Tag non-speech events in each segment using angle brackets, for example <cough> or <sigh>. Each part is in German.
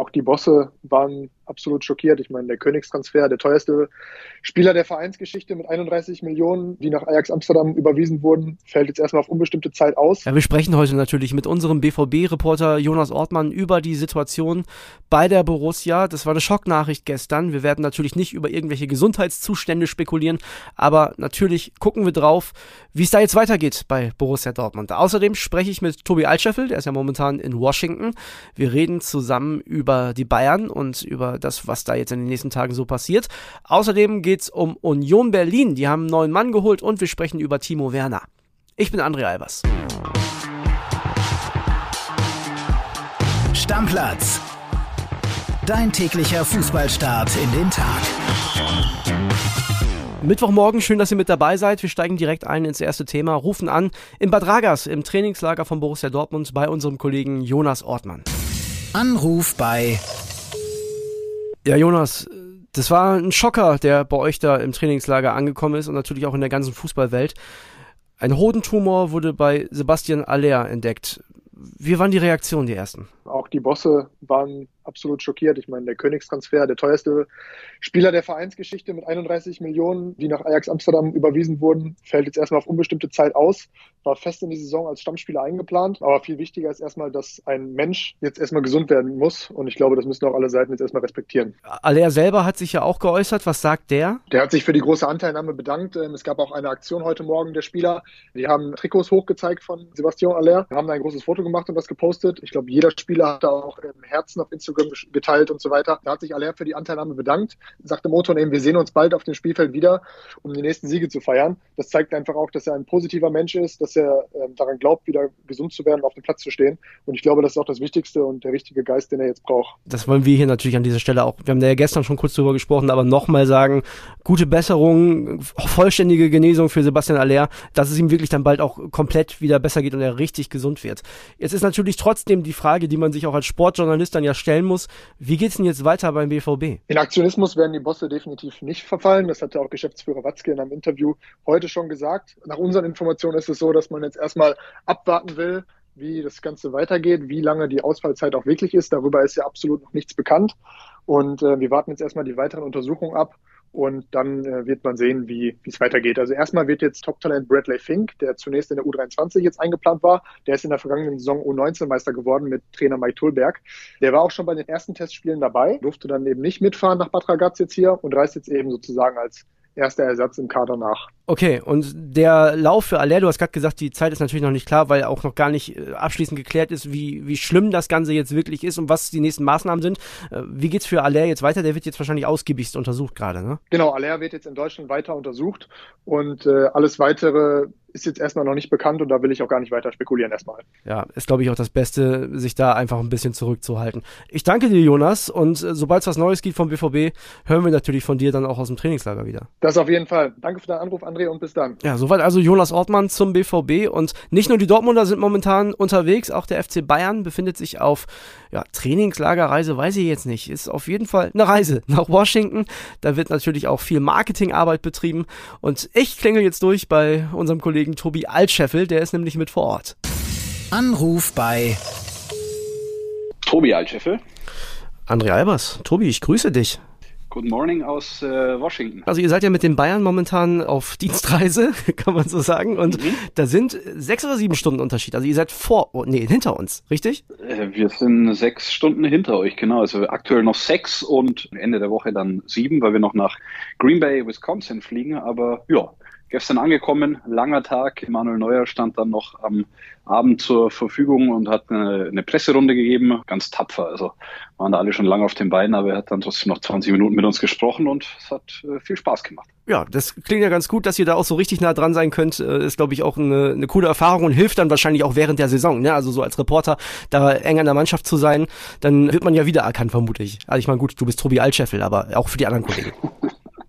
Auch die Bosse waren absolut schockiert. Ich meine, der Königstransfer, der teuerste Spieler der Vereinsgeschichte mit 31 Millionen, die nach Ajax Amsterdam überwiesen wurden, fällt jetzt erstmal auf unbestimmte Zeit aus. Ja, wir sprechen heute natürlich mit unserem BVB-Reporter Jonas Ortmann über die Situation bei der Borussia. Das war eine Schocknachricht gestern. Wir werden natürlich nicht über irgendwelche Gesundheitszustände spekulieren, aber natürlich gucken wir drauf, wie es da jetzt weitergeht bei Borussia Dortmund. Außerdem spreche ich mit Tobi Altscheffel, der ist ja momentan in Washington. Wir reden zusammen über die Bayern und über das, was da jetzt in den nächsten Tagen so passiert. Außerdem geht es um Union Berlin. Die haben einen neuen Mann geholt und wir sprechen über Timo Werner. Ich bin André Albers. Stammplatz. Dein täglicher Fußballstart in den Tag. Mittwochmorgen, schön, dass ihr mit dabei seid. Wir steigen direkt ein ins erste Thema, rufen an in Bad Ragaz im Trainingslager von Borussia Dortmund bei unserem Kollegen Jonas Ortmann. Anruf bei ja, Jonas, das war ein Schocker, der bei euch da im Trainingslager angekommen ist und natürlich auch in der ganzen Fußballwelt. Ein Hodentumor wurde bei Sebastian Aller entdeckt. Wie waren die Reaktionen, die ersten? Auch die Bosse waren absolut schockiert. Ich meine, der Königstransfer, der teuerste Spieler der Vereinsgeschichte mit 31 Millionen, die nach Ajax Amsterdam überwiesen wurden, fällt jetzt erstmal auf unbestimmte Zeit aus. War fest in die Saison als Stammspieler eingeplant. Aber viel wichtiger ist erstmal, dass ein Mensch jetzt erstmal gesund werden muss. Und ich glaube, das müssen auch alle Seiten jetzt erstmal respektieren. Aller selber hat sich ja auch geäußert. Was sagt der? Der hat sich für die große Anteilnahme bedankt. Ähm, es gab auch eine Aktion heute Morgen der Spieler. Die haben Trikots hochgezeigt von Sebastian Aller. Wir haben ein großes Foto gemacht und das gepostet. Ich glaube, jeder Spieler hat da auch Herzen auf Instagram geteilt und so weiter. Da hat sich Aller für die Anteilnahme bedankt, sagte Motor eben, wir sehen uns bald auf dem Spielfeld wieder, um die nächsten Siege zu feiern. Das zeigt einfach auch, dass er ein positiver Mensch ist, dass er äh, daran glaubt, wieder gesund zu werden, auf dem Platz zu stehen. Und ich glaube, das ist auch das Wichtigste und der richtige Geist, den er jetzt braucht. Das wollen wir hier natürlich an dieser Stelle auch. Wir haben da ja gestern schon kurz drüber gesprochen, aber nochmal sagen, gute Besserung, vollständige Genesung für Sebastian Aller, dass es ihm wirklich dann bald auch komplett wieder besser geht und er richtig gesund wird. Jetzt ist natürlich trotzdem die Frage, die man sich auch als Sportjournalist dann ja stellen muss, wie geht's denn jetzt weiter beim BVB? In Aktionismus werden die Bosse definitiv nicht verfallen. Das hatte auch Geschäftsführer Watzke in einem Interview heute schon gesagt. Nach unseren Informationen ist es so, dass man jetzt erstmal abwarten will, wie das Ganze weitergeht, wie lange die Ausfallzeit auch wirklich ist. Darüber ist ja absolut noch nichts bekannt. Und äh, wir warten jetzt erstmal die weiteren Untersuchungen ab und dann äh, wird man sehen, wie es weitergeht. Also erstmal wird jetzt Top-Talent Bradley Fink, der zunächst in der U23 jetzt eingeplant war, der ist in der vergangenen Saison U19-Meister geworden mit Trainer Mike Tulberg. Der war auch schon bei den ersten Testspielen dabei, durfte dann eben nicht mitfahren nach Bad Ragaz jetzt hier und reist jetzt eben sozusagen als erster Ersatz im Kader nach. Okay, und der Lauf für Aller, du hast gerade gesagt, die Zeit ist natürlich noch nicht klar, weil auch noch gar nicht äh, abschließend geklärt ist, wie, wie schlimm das Ganze jetzt wirklich ist und was die nächsten Maßnahmen sind. Äh, wie geht's für Aller jetzt weiter? Der wird jetzt wahrscheinlich ausgiebigst untersucht gerade, ne? Genau, Aller wird jetzt in Deutschland weiter untersucht und äh, alles weitere ist jetzt erstmal noch nicht bekannt und da will ich auch gar nicht weiter spekulieren erstmal. Ja, ist glaube ich auch das Beste, sich da einfach ein bisschen zurückzuhalten. Ich danke dir, Jonas, und äh, sobald es was Neues gibt vom BVB, hören wir natürlich von dir dann auch aus dem Trainingslager wieder. Das auf jeden Fall. Danke für deinen Anruf, André, und bis dann. Ja, soweit also Jonas Ortmann zum BVB und nicht nur die Dortmunder sind momentan unterwegs, auch der FC Bayern befindet sich auf ja, Trainingslagerreise, weiß ich jetzt nicht, ist auf jeden Fall eine Reise <laughs> nach Washington. Da wird natürlich auch viel Marketingarbeit betrieben und ich klingel jetzt durch bei unserem Kollegen Kollegen Tobi Altscheffel, der ist nämlich mit vor Ort. Anruf bei Tobi Altscheffel. André Albers. Tobi, ich grüße dich. Good morning aus äh, Washington. Also ihr seid ja mit den Bayern momentan auf <laughs> Dienstreise, <laughs> kann man so sagen. Und mhm. da sind sechs oder sieben Stunden Unterschied. Also ihr seid vor, oh, nee, hinter uns, richtig? Äh, wir sind sechs Stunden hinter euch, genau. Also aktuell noch sechs und Ende der Woche dann sieben, weil wir noch nach Green Bay, Wisconsin fliegen. Aber ja, gestern angekommen, langer Tag. Manuel Neuer stand dann noch am Abend zur Verfügung und hat eine, eine, Presserunde gegeben, ganz tapfer. Also waren da alle schon lange auf den Beinen, aber er hat dann trotzdem noch 20 Minuten mit uns gesprochen und es hat äh, viel Spaß gemacht. Ja, das klingt ja ganz gut, dass ihr da auch so richtig nah dran sein könnt. Äh, ist, glaube ich, auch eine, eine coole Erfahrung und hilft dann wahrscheinlich auch während der Saison. Ne? Also so als Reporter da eng an der Mannschaft zu sein, dann wird man ja wiedererkannt, vermutlich. Also ich meine, gut, du bist Tobi Altscheffel, aber auch für die anderen Kollegen. <laughs>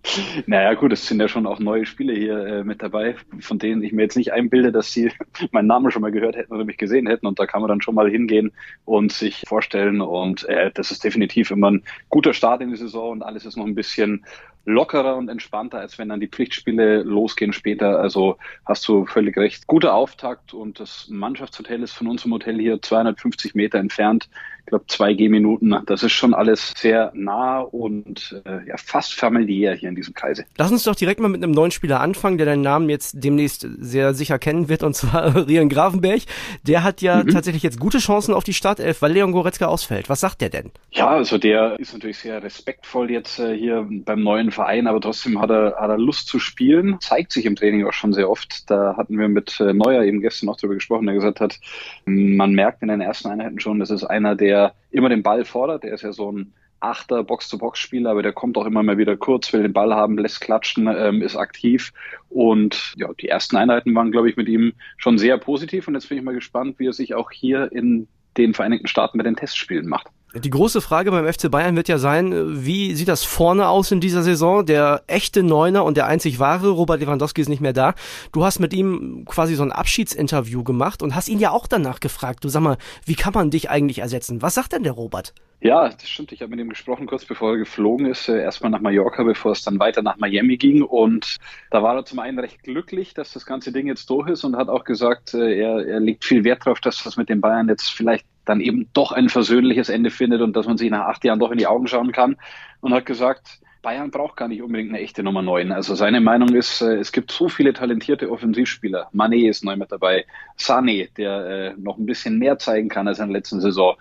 <laughs> Naja, gut, es sind ja schon auch neue Spiele hier äh, mit dabei, von denen ich mir jetzt nicht einbilde, dass sie <laughs> meinen Namen schon mal gehört hätten oder mich gesehen hätten. Und da kann man dann schon mal hingehen und sich vorstellen. Und äh, das ist definitiv immer ein guter Start in die Saison und alles ist noch ein bisschen lockerer und entspannter, als wenn dann die Pflichtspiele losgehen später. Also hast du völlig recht. Guter Auftakt und das Mannschaftshotel ist von unserem Hotel hier 250 Meter entfernt. Ich glaube, zwei Gehminuten. Das ist schon alles sehr nah und äh, ja, fast familiär hier in diesem Kreise. Lass uns doch direkt mal mit einem neuen Spieler anfangen, der deinen Namen jetzt demnächst sehr sicher kennen wird, und <laughs> zwar Rian Grafenberg. Der hat ja mhm. tatsächlich jetzt gute Chancen auf die Startelf, weil Leon Goretzka ausfällt. Was sagt der denn? Ja, also der ist natürlich sehr respektvoll jetzt äh, hier beim neuen Verein, aber trotzdem hat er, hat er Lust zu spielen. Zeigt sich im Training auch schon sehr oft. Da hatten wir mit äh, Neuer eben gestern noch darüber gesprochen, der gesagt hat, man merkt in den ersten Einheiten schon, das ist einer, der immer den Ball fordert. Der ist ja so ein Achter Box-to-Box-Spieler, aber der kommt auch immer mal wieder kurz, will den Ball haben, lässt klatschen, ähm, ist aktiv. Und ja, die ersten Einheiten waren, glaube ich, mit ihm schon sehr positiv. Und jetzt bin ich mal gespannt, wie er sich auch hier in den Vereinigten Staaten mit den Testspielen macht. Die große Frage beim FC Bayern wird ja sein, wie sieht das vorne aus in dieser Saison? Der echte Neuner und der einzig wahre Robert Lewandowski ist nicht mehr da. Du hast mit ihm quasi so ein Abschiedsinterview gemacht und hast ihn ja auch danach gefragt. Du sag mal, wie kann man dich eigentlich ersetzen? Was sagt denn der Robert? Ja, das stimmt. Ich habe mit ihm gesprochen, kurz bevor er geflogen ist. Äh, erstmal nach Mallorca, bevor es dann weiter nach Miami ging. Und da war er zum einen recht glücklich, dass das ganze Ding jetzt durch ist und hat auch gesagt, äh, er, er legt viel Wert darauf, dass das mit den Bayern jetzt vielleicht dann eben doch ein versöhnliches Ende findet und dass man sich nach acht Jahren doch in die Augen schauen kann und hat gesagt, Bayern braucht gar nicht unbedingt eine echte Nummer 9. Also seine Meinung ist, äh, es gibt so viele talentierte Offensivspieler. Mané ist neu mit dabei. Sané, der äh, noch ein bisschen mehr zeigen kann als in der letzten Saison.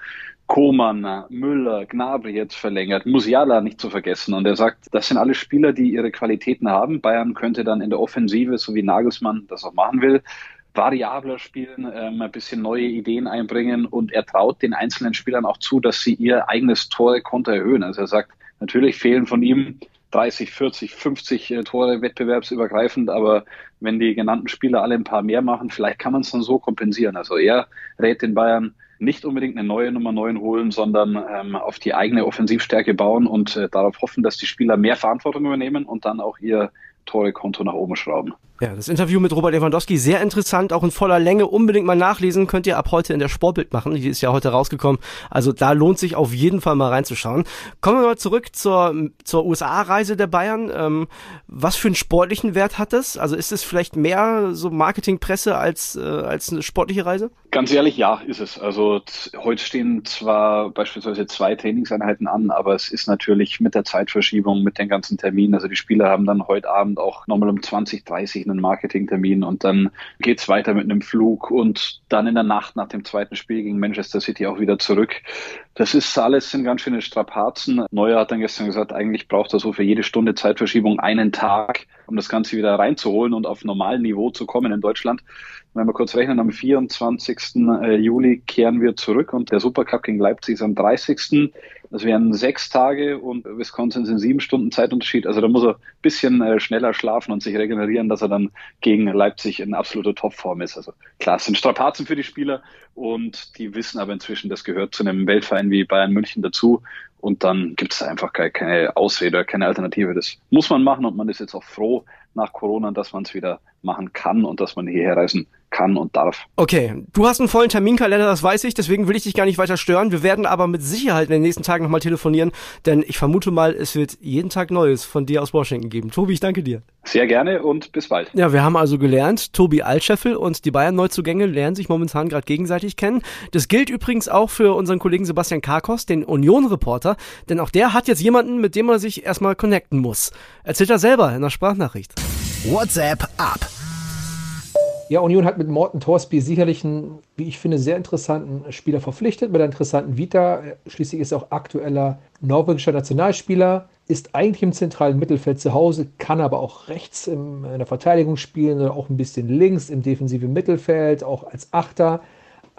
Koman, Müller, Gnabry jetzt verlängert, Musiala nicht zu vergessen. Und er sagt, das sind alle Spieler, die ihre Qualitäten haben. Bayern könnte dann in der Offensive, so wie Nagelsmann das auch machen will, variabler spielen, ähm, ein bisschen neue Ideen einbringen und er traut den einzelnen Spielern auch zu, dass sie ihr eigenes Tore-Konto erhöhen. Also er sagt, natürlich fehlen von ihm 30, 40, 50 äh, Tore wettbewerbsübergreifend, aber wenn die genannten Spieler alle ein paar mehr machen, vielleicht kann man es dann so kompensieren. Also er rät den Bayern nicht unbedingt eine neue Nummer 9 holen, sondern ähm, auf die eigene Offensivstärke bauen und äh, darauf hoffen, dass die Spieler mehr Verantwortung übernehmen und dann auch ihr Tore-Konto nach oben schrauben. Ja, das Interview mit Robert Lewandowski sehr interessant, auch in voller Länge. Unbedingt mal nachlesen, könnt ihr ab heute in der Sportbild machen. Die ist ja heute rausgekommen. Also da lohnt sich auf jeden Fall mal reinzuschauen. Kommen wir mal zurück zur, zur USA-Reise der Bayern. Ähm, was für einen sportlichen Wert hat das? Also ist es vielleicht mehr so Marketingpresse als, äh, als eine sportliche Reise? Ganz ehrlich, ja, ist es. Also heute stehen zwar beispielsweise zwei Trainingseinheiten an, aber es ist natürlich mit der Zeitverschiebung, mit den ganzen Terminen. Also die Spieler haben dann heute Abend auch nochmal um 20, 30 einen Marketingtermin und dann geht's weiter mit einem Flug und dann in der Nacht nach dem zweiten Spiel gegen Manchester City auch wieder zurück. Das ist alles sind ganz schöne Strapazen. Neuer hat dann gestern gesagt, eigentlich braucht er so für jede Stunde Zeitverschiebung einen Tag, um das Ganze wieder reinzuholen und auf normalen Niveau zu kommen in Deutschland. Wenn wir kurz rechnen, am 24. Äh, Juli kehren wir zurück und der Supercup gegen Leipzig ist am 30. Das wären sechs Tage und Wisconsin sind sieben Stunden Zeitunterschied. Also da muss er ein bisschen äh, schneller schlafen und sich regenerieren, dass er dann gegen Leipzig in absoluter Topform ist. Also klar, es sind Strapazen für die Spieler und die wissen aber inzwischen, das gehört zu einem Weltverein wie Bayern München dazu. Und dann gibt es einfach keine Ausrede, keine Alternative. Das muss man machen und man ist jetzt auch froh nach Corona, dass man es wieder machen kann und dass man hierher reisen kann und darf. Okay, du hast einen vollen Terminkalender, das weiß ich, deswegen will ich dich gar nicht weiter stören. Wir werden aber mit Sicherheit in den nächsten Tagen nochmal telefonieren, denn ich vermute mal, es wird jeden Tag Neues von dir aus Washington geben. Tobi, ich danke dir. Sehr gerne und bis bald. Ja, wir haben also gelernt, Tobi Altscheffel und die Bayern-Neuzugänge lernen sich momentan gerade gegenseitig kennen. Das gilt übrigens auch für unseren Kollegen Sebastian Karkos, den Union-Reporter, denn auch der hat jetzt jemanden, mit dem er sich erstmal connecten muss. Erzählt er selber in der Sprachnachricht. WhatsApp ab. Ja, Union hat mit Morten Torsby sicherlich einen, wie ich finde, sehr interessanten Spieler verpflichtet, mit einer interessanten Vita. Schließlich ist er auch aktueller norwegischer Nationalspieler, ist eigentlich im zentralen Mittelfeld zu Hause, kann aber auch rechts in der Verteidigung spielen oder auch ein bisschen links im defensiven Mittelfeld, auch als Achter.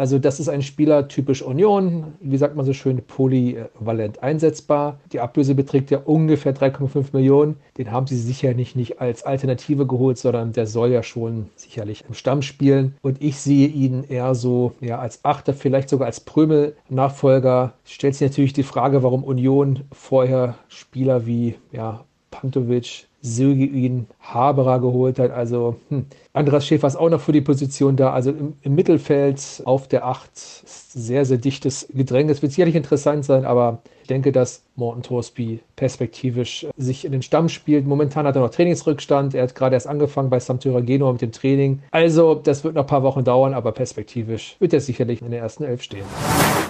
Also das ist ein Spieler typisch Union, wie sagt man so schön, polyvalent einsetzbar. Die Ablöse beträgt ja ungefähr 3,5 Millionen. Den haben sie sicherlich nicht als Alternative geholt, sondern der soll ja schon sicherlich im Stamm spielen. Und ich sehe ihn eher so ja, als Achter, vielleicht sogar als Prömel-Nachfolger. Stellt sich natürlich die Frage, warum Union vorher Spieler wie ja, Pantovic, Sirgin, Haberer geholt hat. Also hm. Andras Schäfer ist auch noch für die Position da. Also im, im Mittelfeld auf der 8 sehr, sehr dichtes Gedränge. Es wird sicherlich interessant sein, aber ich denke, dass Morten Torsby perspektivisch sich in den Stamm spielt. Momentan hat er noch Trainingsrückstand. Er hat gerade erst angefangen bei Sampdoria Genua mit dem Training. Also, das wird noch ein paar Wochen dauern, aber perspektivisch wird er sicherlich in der ersten Elf stehen.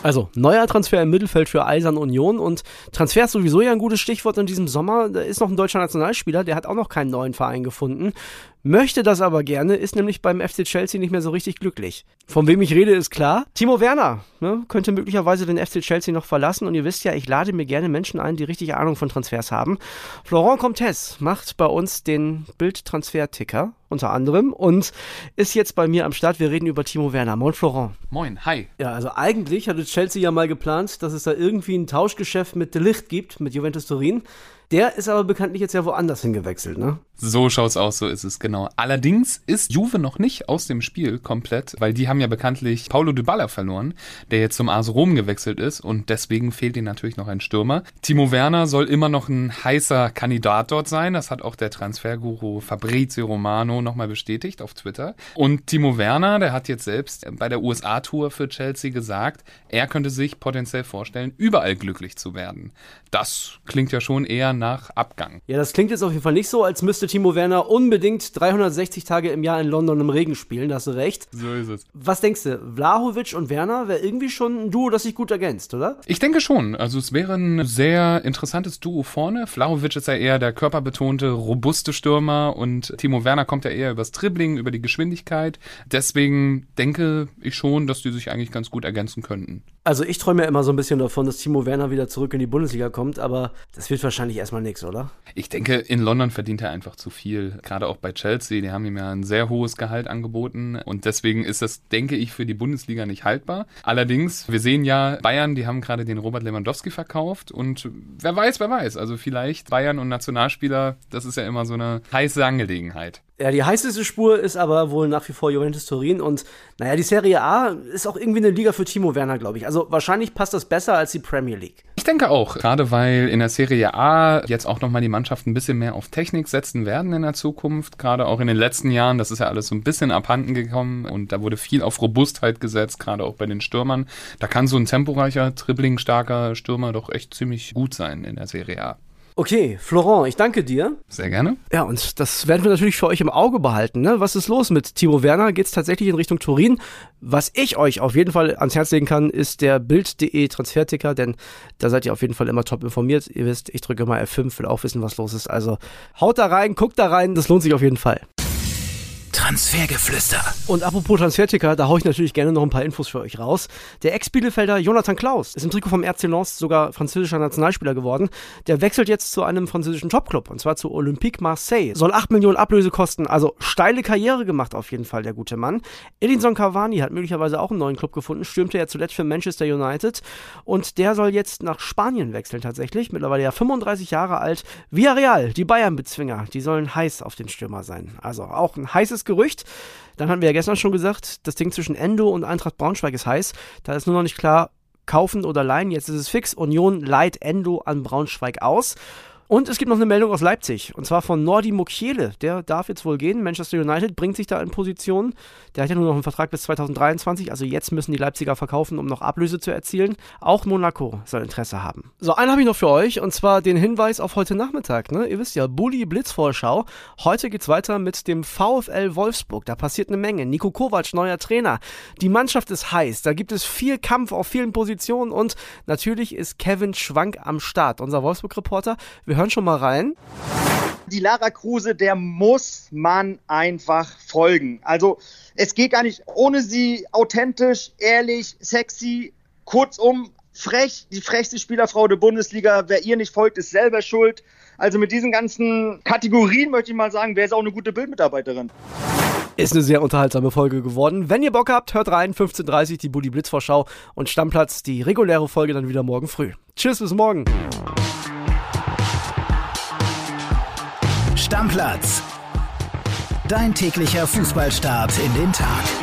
Also, neuer Transfer im Mittelfeld für Eisern Union und Transfer ist sowieso ja ein gutes Stichwort in diesem Sommer. Da ist noch ein deutscher Nationalspieler, der hat auch noch keinen neuen Verein gefunden möchte das aber gerne, ist nämlich beim FC Chelsea nicht mehr so richtig glücklich. Von wem ich rede, ist klar. Timo Werner ne, könnte möglicherweise den FC Chelsea noch verlassen und ihr wisst ja, ich lade mir gerne Menschen ein, die richtig Ahnung von Transfers haben. Florent Comtes macht bei uns den Bildtransfer-Ticker unter anderem und ist jetzt bei mir am Start. Wir reden über Timo Werner. Moin Florent. Moin, hi. Ja, also eigentlich hatte Chelsea ja mal geplant, dass es da irgendwie ein Tauschgeschäft mit De Licht gibt, mit Juventus Turin. Der ist aber bekanntlich jetzt ja woanders hingewechselt, ne? So schaut's aus, so ist es genau. Allerdings ist Juve noch nicht aus dem Spiel komplett, weil die haben ja bekanntlich Paulo Dybala verloren, der jetzt zum AS Rom gewechselt ist und deswegen fehlt ihnen natürlich noch ein Stürmer. Timo Werner soll immer noch ein heißer Kandidat dort sein, das hat auch der Transferguru Fabrizio Romano nochmal bestätigt auf Twitter. Und Timo Werner, der hat jetzt selbst bei der USA-Tour für Chelsea gesagt, er könnte sich potenziell vorstellen, überall glücklich zu werden. Das klingt ja schon eher nach Abgang. Ja, das klingt jetzt auf jeden Fall nicht so, als müsste Timo Werner unbedingt 360 Tage im Jahr in London im Regen spielen, da hast du recht. So ist es. Was denkst du, Vlahovic und Werner wäre irgendwie schon ein Duo, das sich gut ergänzt, oder? Ich denke schon. Also es wäre ein sehr interessantes Duo vorne. Vlahovic ist ja eher der körperbetonte, robuste Stürmer und Timo Werner kommt ja eher übers Dribbling, über die Geschwindigkeit. Deswegen denke ich schon, dass die sich eigentlich ganz gut ergänzen könnten. Also ich träume ja immer so ein bisschen davon, dass Timo Werner wieder zurück in die Bundesliga kommt, aber das wird wahrscheinlich erstmal nichts, oder? Ich denke, in London verdient er einfach zu viel. Gerade auch bei Chelsea, die haben ihm ja ein sehr hohes Gehalt angeboten und deswegen ist das, denke ich, für die Bundesliga nicht haltbar. Allerdings, wir sehen ja, Bayern, die haben gerade den Robert Lewandowski verkauft und wer weiß, wer weiß. Also vielleicht Bayern und Nationalspieler, das ist ja immer so eine heiße Angelegenheit. Ja, die heißeste Spur ist aber wohl nach wie vor Juventus Turin und naja, die Serie A ist auch irgendwie eine Liga für Timo Werner, glaube ich. Also wahrscheinlich passt das besser als die Premier League. Ich denke auch, gerade weil in der Serie A jetzt auch nochmal die Mannschaften ein bisschen mehr auf Technik setzen werden in der Zukunft. Gerade auch in den letzten Jahren, das ist ja alles so ein bisschen abhanden gekommen und da wurde viel auf Robustheit gesetzt, gerade auch bei den Stürmern. Da kann so ein temporeicher, dribbling starker Stürmer doch echt ziemlich gut sein in der Serie A. Okay, Florent, ich danke dir. Sehr gerne. Ja, und das werden wir natürlich für euch im Auge behalten. Ne? Was ist los mit Timo Werner? Geht es tatsächlich in Richtung Turin? Was ich euch auf jeden Fall ans Herz legen kann, ist der Bild.de Transferticker, denn da seid ihr auf jeden Fall immer top informiert. Ihr wisst, ich drücke mal F5, will auch wissen, was los ist. Also haut da rein, guckt da rein, das lohnt sich auf jeden Fall. Transfergeflüster. Und apropos Transferticker, da haue ich natürlich gerne noch ein paar Infos für euch raus. Der Ex-Bielefelder Jonathan Klaus ist im Trikot vom RC Lens sogar französischer Nationalspieler geworden. Der wechselt jetzt zu einem französischen Topclub, und zwar zu Olympique Marseille. Soll 8 Millionen Ablöse kosten, also steile Karriere gemacht auf jeden Fall, der gute Mann. Edinson Cavani hat möglicherweise auch einen neuen Club gefunden, stürmte ja zuletzt für Manchester United und der soll jetzt nach Spanien wechseln tatsächlich, mittlerweile ja 35 Jahre alt. Villarreal, die Bayern-Bezwinger, die sollen heiß auf den Stürmer sein. Also auch ein heißes Gerücht. Dann hatten wir ja gestern schon gesagt, das Ding zwischen Endo und Eintracht Braunschweig ist heiß. Da ist nur noch nicht klar, kaufen oder leihen. Jetzt ist es fix. Union leiht Endo an Braunschweig aus. Und es gibt noch eine Meldung aus Leipzig. Und zwar von Nordi Mukiele. Der darf jetzt wohl gehen. Manchester United bringt sich da in Position. Der hat ja nur noch einen Vertrag bis 2023. Also jetzt müssen die Leipziger verkaufen, um noch Ablöse zu erzielen. Auch Monaco soll Interesse haben. So, einen habe ich noch für euch. Und zwar den Hinweis auf heute Nachmittag. Ne? Ihr wisst ja, Bulli Blitzvorschau. Heute geht's weiter mit dem VfL Wolfsburg. Da passiert eine Menge. Nico Kovac, neuer Trainer. Die Mannschaft ist heiß. Da gibt es viel Kampf auf vielen Positionen. Und natürlich ist Kevin Schwank am Start. Unser Wolfsburg-Reporter. Wir hören schon mal rein. Die Lara Kruse, der muss man einfach folgen. Also es geht gar nicht ohne sie authentisch, ehrlich, sexy, kurzum frech, die frechste Spielerfrau der Bundesliga. Wer ihr nicht folgt, ist selber schuld. Also mit diesen ganzen Kategorien möchte ich mal sagen, wer ist auch eine gute Bildmitarbeiterin. Ist eine sehr unterhaltsame Folge geworden. Wenn ihr Bock habt, hört rein, 15.30 Uhr die Bulli Blitzvorschau und Stammplatz, die reguläre Folge dann wieder morgen früh. Tschüss, bis morgen. Stammplatz. Dein täglicher Fußballstart in den Tag.